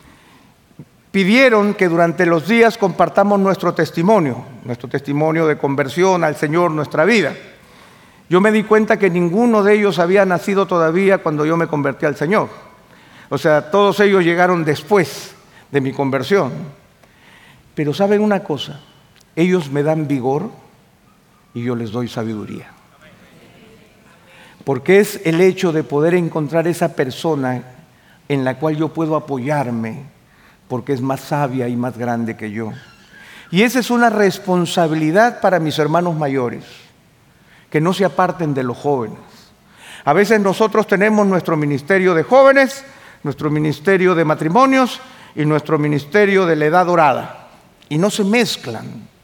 pidieron que durante los días compartamos nuestro testimonio, nuestro testimonio de conversión al Señor, nuestra vida. Yo me di cuenta que ninguno de ellos había nacido todavía cuando yo me convertí al Señor. O sea, todos ellos llegaron después de mi conversión. Pero saben una cosa, ellos me dan vigor y yo les doy sabiduría. Porque es el hecho de poder encontrar esa persona en la cual yo puedo apoyarme, porque es más sabia y más grande que yo. Y esa es una responsabilidad para mis hermanos mayores que no se aparten de los jóvenes. A veces nosotros tenemos nuestro ministerio de jóvenes, nuestro ministerio de matrimonios y nuestro ministerio de la edad dorada. Y no se mezclan.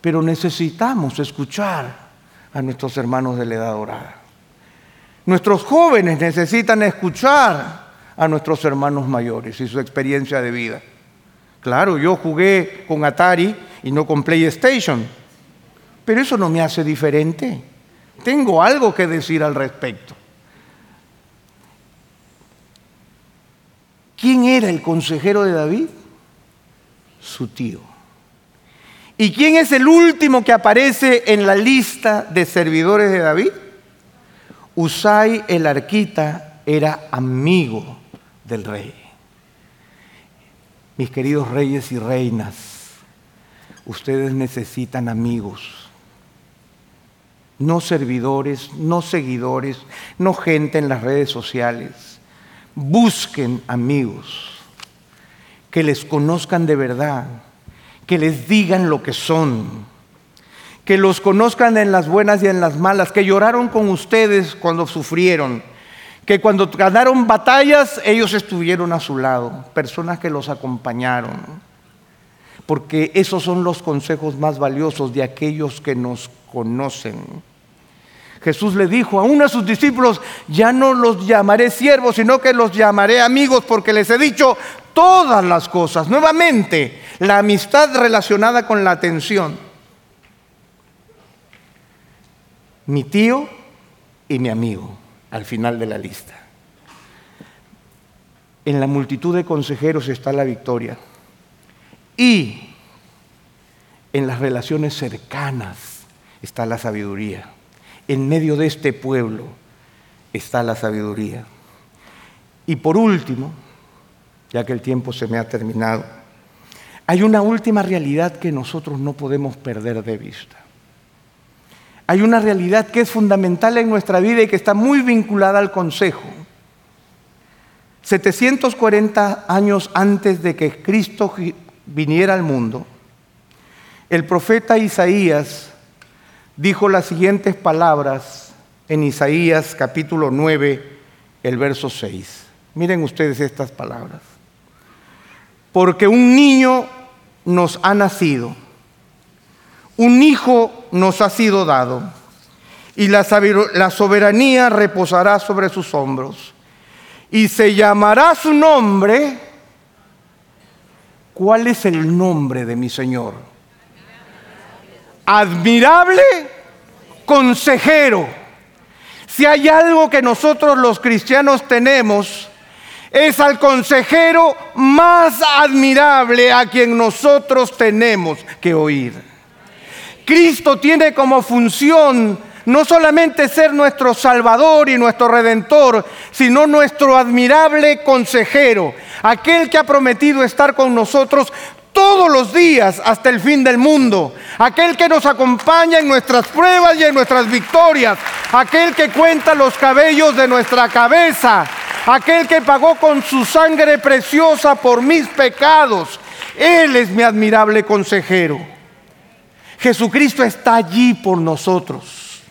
Pero necesitamos escuchar a nuestros hermanos de la edad dorada. Nuestros jóvenes necesitan escuchar a nuestros hermanos mayores y su experiencia de vida. Claro, yo jugué con Atari y no con PlayStation, pero eso no me hace diferente. Tengo algo que decir al respecto. ¿Quién era el consejero de David? Su tío. ¿Y quién es el último que aparece en la lista de servidores de David? Usai el arquita era amigo del rey. Mis queridos reyes y reinas, ustedes necesitan amigos, no servidores, no seguidores, no gente en las redes sociales. Busquen amigos que les conozcan de verdad, que les digan lo que son, que los conozcan en las buenas y en las malas, que lloraron con ustedes cuando sufrieron, que cuando ganaron batallas ellos estuvieron a su lado, personas que los acompañaron, porque esos son los consejos más valiosos de aquellos que nos conocen. Jesús le dijo a sus discípulos, ya no los llamaré siervos, sino que los llamaré amigos porque les he dicho todas las cosas. Nuevamente, la amistad relacionada con la atención. Mi tío y mi amigo al final de la lista. En la multitud de consejeros está la victoria. Y en las relaciones cercanas está la sabiduría. En medio de este pueblo está la sabiduría. Y por último, ya que el tiempo se me ha terminado, hay una última realidad que nosotros no podemos perder de vista. Hay una realidad que es fundamental en nuestra vida y que está muy vinculada al consejo. 740 años antes de que Cristo viniera al mundo, el profeta Isaías dijo las siguientes palabras en Isaías capítulo 9, el verso 6. Miren ustedes estas palabras. Porque un niño nos ha nacido un hijo nos ha sido dado y la soberanía reposará sobre sus hombros. Y se llamará su nombre. ¿Cuál es el nombre de mi Señor? Admirable consejero. Si hay algo que nosotros los cristianos tenemos, es al consejero más admirable a quien nosotros tenemos que oír. Cristo tiene como función no solamente ser nuestro Salvador y nuestro Redentor, sino nuestro admirable consejero, aquel que ha prometido estar con nosotros todos los días hasta el fin del mundo, aquel que nos acompaña en nuestras pruebas y en nuestras victorias, aquel que cuenta los cabellos de nuestra cabeza, aquel que pagó con su sangre preciosa por mis pecados. Él es mi admirable consejero. Jesucristo está allí por nosotros.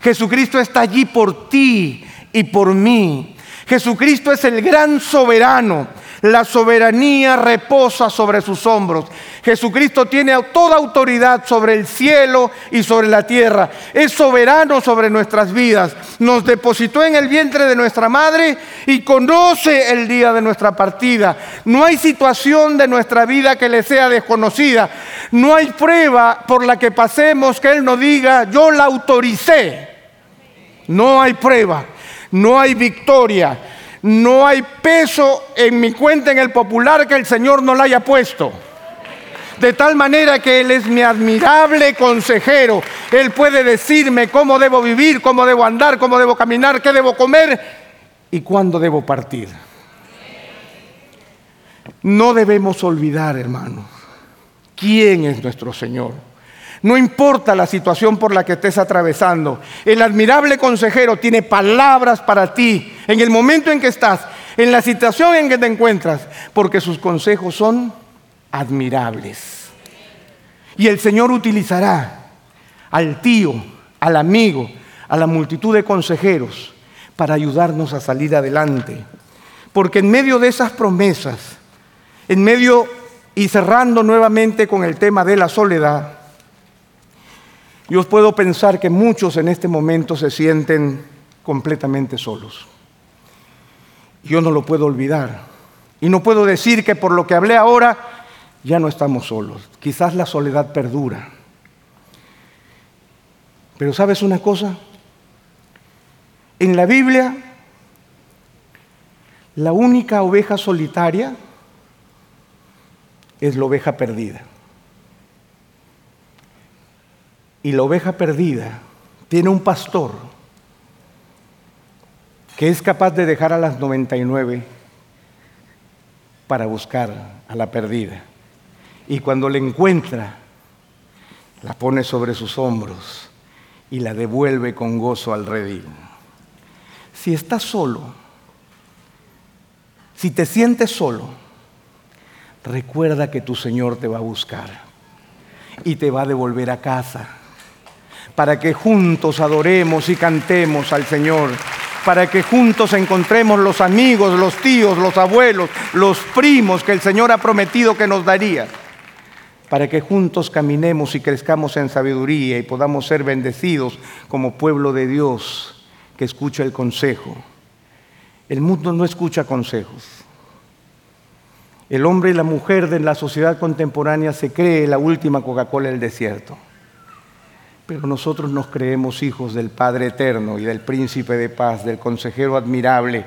Jesucristo está allí por ti y por mí. Jesucristo es el gran soberano la soberanía reposa sobre sus hombros. Jesucristo tiene toda autoridad sobre el cielo y sobre la tierra. Es soberano sobre nuestras vidas. Nos depositó en el vientre de nuestra madre y conoce el día de nuestra partida. No hay situación de nuestra vida que le sea desconocida. No hay prueba por la que pasemos que Él nos diga, yo la autoricé. No hay prueba, no hay victoria no hay peso en mi cuenta en el popular que el Señor no la haya puesto. De tal manera que Él es mi admirable consejero. Él puede decirme cómo debo vivir, cómo debo andar, cómo debo caminar, qué debo comer y cuándo debo partir. No debemos olvidar, hermanos, quién es nuestro Señor. No importa la situación por la que estés atravesando. El admirable consejero tiene palabras para ti en el momento en que estás, en la situación en que te encuentras, porque sus consejos son admirables. Y el Señor utilizará al tío, al amigo, a la multitud de consejeros para ayudarnos a salir adelante. Porque en medio de esas promesas, en medio y cerrando nuevamente con el tema de la soledad, yo puedo pensar que muchos en este momento se sienten completamente solos. Yo no lo puedo olvidar. Y no puedo decir que por lo que hablé ahora ya no estamos solos. Quizás la soledad perdura. Pero ¿sabes una cosa? En la Biblia, la única oveja solitaria es la oveja perdida. Y la oveja perdida tiene un pastor que es capaz de dejar a las 99 para buscar a la perdida. Y cuando la encuentra, la pone sobre sus hombros y la devuelve con gozo al redil. Si estás solo, si te sientes solo, recuerda que tu Señor te va a buscar y te va a devolver a casa para que juntos adoremos y cantemos al Señor, para que juntos encontremos los amigos, los tíos, los abuelos, los primos que el Señor ha prometido que nos daría para que juntos caminemos y crezcamos en sabiduría y podamos ser bendecidos como pueblo de Dios que escucha el consejo. El mundo no escucha consejos. El hombre y la mujer de la sociedad contemporánea se cree la última Coca-Cola del desierto. Pero nosotros nos creemos hijos del Padre Eterno y del Príncipe de Paz, del Consejero admirable,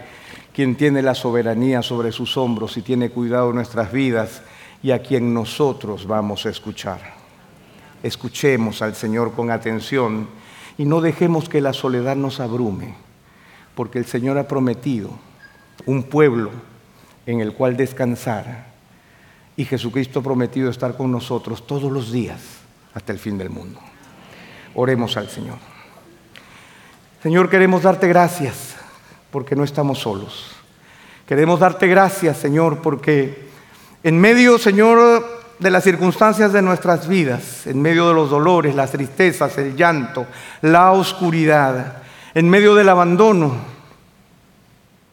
quien tiene la soberanía sobre sus hombros y tiene cuidado de nuestras vidas y a quien nosotros vamos a escuchar. Escuchemos al Señor con atención y no dejemos que la soledad nos abrume, porque el Señor ha prometido un pueblo en el cual descansar y Jesucristo ha prometido estar con nosotros todos los días hasta el fin del mundo. Oremos al Señor. Señor, queremos darte gracias porque no estamos solos. Queremos darte gracias, Señor, porque en medio, Señor, de las circunstancias de nuestras vidas, en medio de los dolores, las tristezas, el llanto, la oscuridad, en medio del abandono,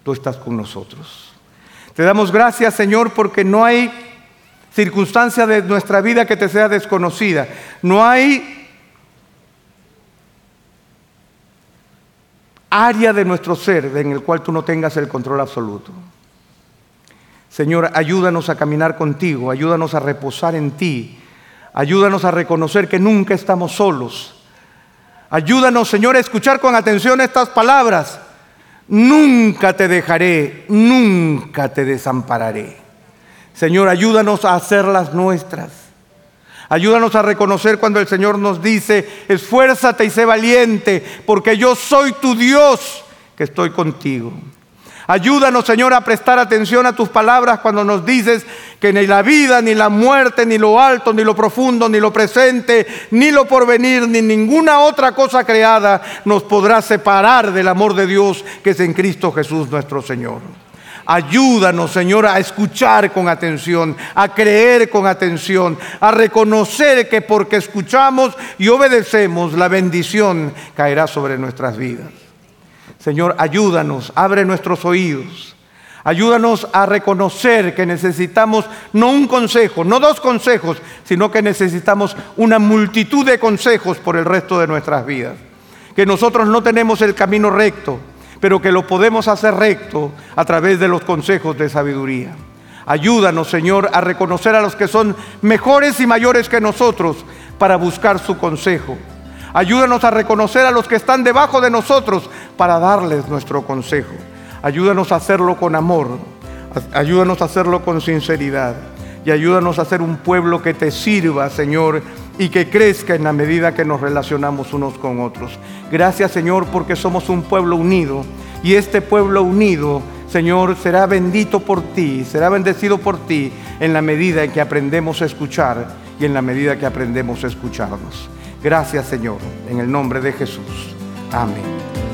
tú estás con nosotros. Te damos gracias, Señor, porque no hay circunstancia de nuestra vida que te sea desconocida. No hay área de nuestro ser en el cual tú no tengas el control absoluto. Señor, ayúdanos a caminar contigo, ayúdanos a reposar en ti, ayúdanos a reconocer que nunca estamos solos. Ayúdanos, Señor, a escuchar con atención estas palabras. Nunca te dejaré, nunca te desampararé. Señor, ayúdanos a hacerlas nuestras. Ayúdanos a reconocer cuando el Señor nos dice, esfuérzate y sé valiente, porque yo soy tu Dios que estoy contigo. Ayúdanos, Señor, a prestar atención a tus palabras cuando nos dices que ni la vida, ni la muerte, ni lo alto, ni lo profundo, ni lo presente, ni lo porvenir, ni ninguna otra cosa creada nos podrá separar del amor de Dios que es en Cristo Jesús nuestro Señor. Ayúdanos, Señor, a escuchar con atención, a creer con atención, a reconocer que porque escuchamos y obedecemos, la bendición caerá sobre nuestras vidas. Señor, ayúdanos, abre nuestros oídos. Ayúdanos a reconocer que necesitamos no un consejo, no dos consejos, sino que necesitamos una multitud de consejos por el resto de nuestras vidas. Que nosotros no tenemos el camino recto, pero que lo podemos hacer recto a través de los consejos de sabiduría. Ayúdanos, Señor, a reconocer a los que son mejores y mayores que nosotros para buscar su consejo. Ayúdanos a reconocer a los que están debajo de nosotros para darles nuestro consejo. Ayúdanos a hacerlo con amor. Ayúdanos a hacerlo con sinceridad. Y ayúdanos a ser un pueblo que te sirva, Señor, y que crezca en la medida que nos relacionamos unos con otros. Gracias, Señor, porque somos un pueblo unido. Y este pueblo unido, Señor, será bendito por ti, será bendecido por ti en la medida en que aprendemos a escuchar y en la medida que aprendemos a escucharnos. Gracias Señor, en el nombre de Jesús. Amén.